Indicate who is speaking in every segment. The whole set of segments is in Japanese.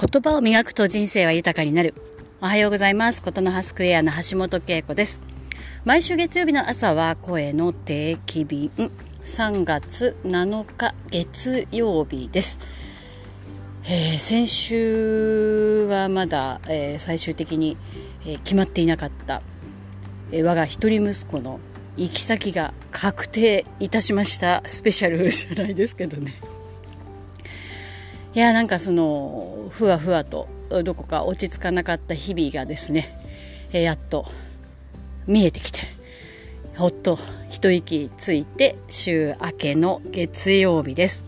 Speaker 1: 言葉を磨くと人生は豊かになる。おはようございます。ことの葉スクエアの橋本恵子です。毎週月曜日の朝は声の定期便。3月7日月曜日です。えー、先週はまだ、えー、最終的に、えー、決まっていなかった、え我が一人息子の行き先が確定いたしましたスペシャルじゃないですけどね。いやなんかそのふわふわとどこか落ち着かなかった日々がですね、えやっと見えてきてほっと一息ついて週明けの月曜日です。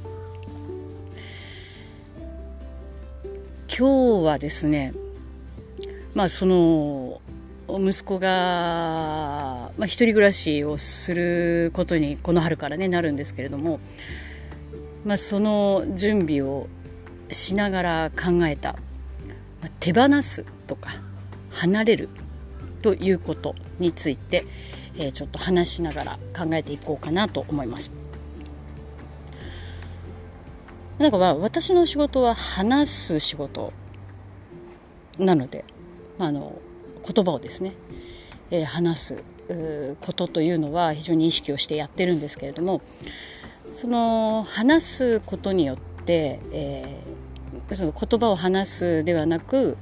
Speaker 1: 今日はですねまあその息子が、まあ、一人暮らしをすることにこの春からねなるんですけれども、まあ、その準備をしながら考えた手放すとか離れるということについて、えー、ちょっと話しながら考えていこうかなと思います。なんかまあ私の仕事は話す仕事なので、まあ、あの言葉をですね、えー、話すことというのは非常に意識をしてやってるんですけれどもその話すことによって、えその言葉を話すではなく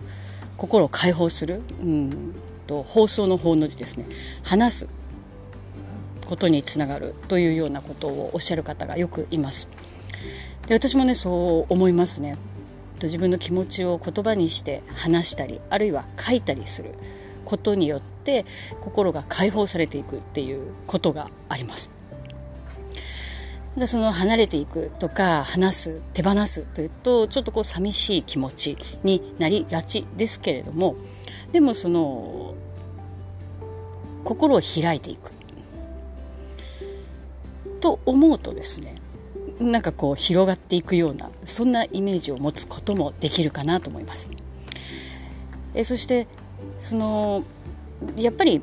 Speaker 1: 心を解放する、うん、と放送の方の字ですね話すことにつながるというようなことをおっしゃる方がよくいます。で私もねそう思いますね。自分の気持ちを言葉にして話したりあるいは書いたりすることによって心が解放されていくっていうことがあります。でその離れていくとか話す手放すというとちょっとこう寂しい気持ちになりがちですけれどもでもその心を開いていくと思うとですねなんかこう広がっていくようなそんなイメージを持つこともできるかなと思います。えそしてそのやっぱり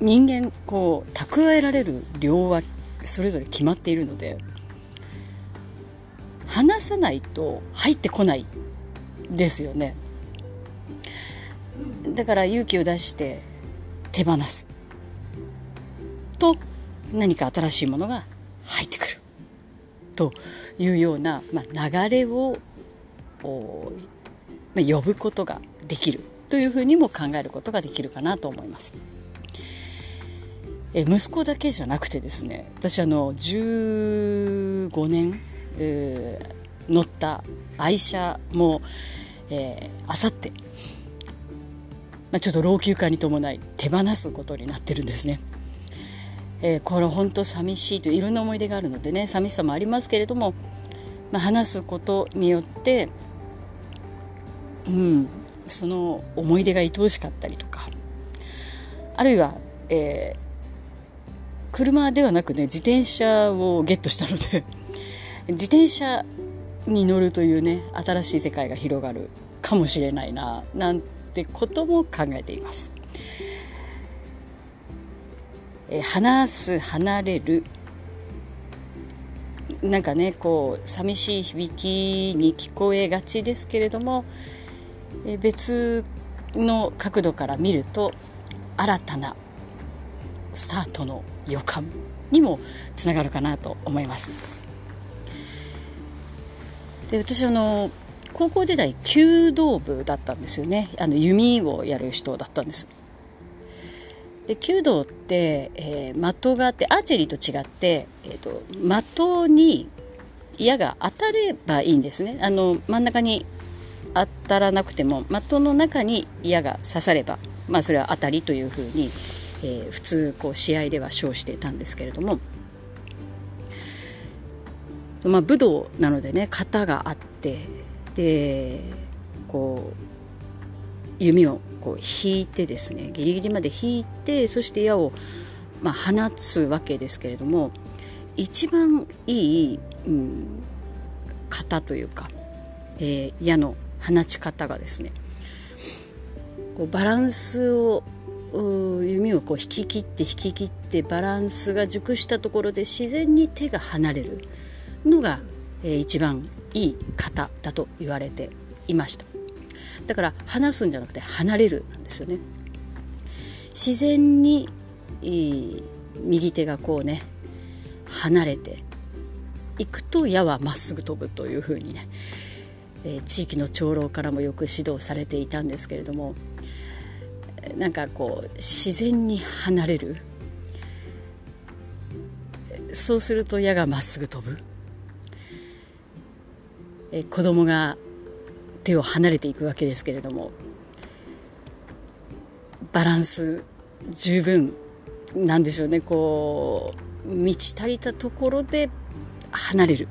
Speaker 1: 人間こう蓄えられる量はそれぞれ決まっているので話さないと入ってこないですよね。だから勇気を出して手放す。と何か新しいものが入ってくる。というような、まあ、流れを、まあ、呼ぶことができる。というふうにも考えることができるかなと思います。え息子だけじゃなくてですね私あの15年、乗った愛車も、あさって、まあ、ちょっと老朽化に伴い手放すことになってるんですね。えー、これ本当寂しいといういろんな思い出があるのでね寂しさもありますけれども、まあ、話すことによって、うん、その思い出が愛おしかったりとかあるいは、えー、車ではなくね自転車をゲットしたので 自転車に乗るというね新しい世界が広がるかもしれないななんてことも考えています。え話す離れるなんかねこう寂しい響きに聞こえがちですけれどもえ別の角度から見ると新たなスタートの予感にもつながるかなと思います。で私あの高校時代弓道部だったんですよね。あの弓をやる人だったんです。で弓道って、えー、的があってアーチェリーと違って、えーと、的に矢が当たればいいんですね。あの真ん中に当たらなくても的の中に矢が刺さればまあそれは当たりというふうにえー、普通こう試合では称していたんですけれども、まあ、武道なのでね型があってでこう弓をこう引いてですねギリギリまで引いてそして矢を、まあ、放つわけですけれども一番いい、うん、型というか、えー、矢の放ち方がですねこうバランスを弓をこう引き切って引き切ってバランスが熟したところで自然に手が離れるのが、えー、一番いい型だと言われていました。だから離すんじゃなくて離れるなんですよね自然に右手がこうね離れていくと矢はまっすぐ飛ぶというふうにね、えー、地域の長老からもよく指導されていたんですけれどもなんかこう自然に離れる。そうすると矢がまっすぐ飛ぶ、え、子供が手を離れていくわけですけれども。バランス十分なんでしょうね。こう満ち足りたところで離れる、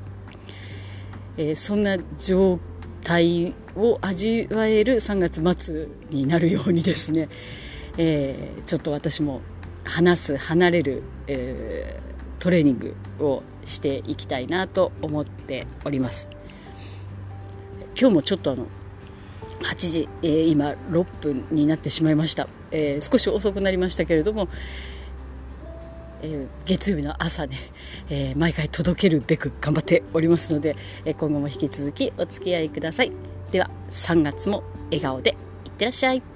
Speaker 1: えー、そんな状態を味わえる3月末になるようにですね、えー、ちょっと私も話す離れる、えー、トレーニングをしていきたいなと思っております。今日もちょっとあの8時、えー、今6分になってしまいました、えー、少し遅くなりましたけれども、えー、月曜日の朝ね、えー、毎回届けるべく頑張っておりますので、え今後も引き続きお付き合いください。では3月も笑顔でいってらっしゃい。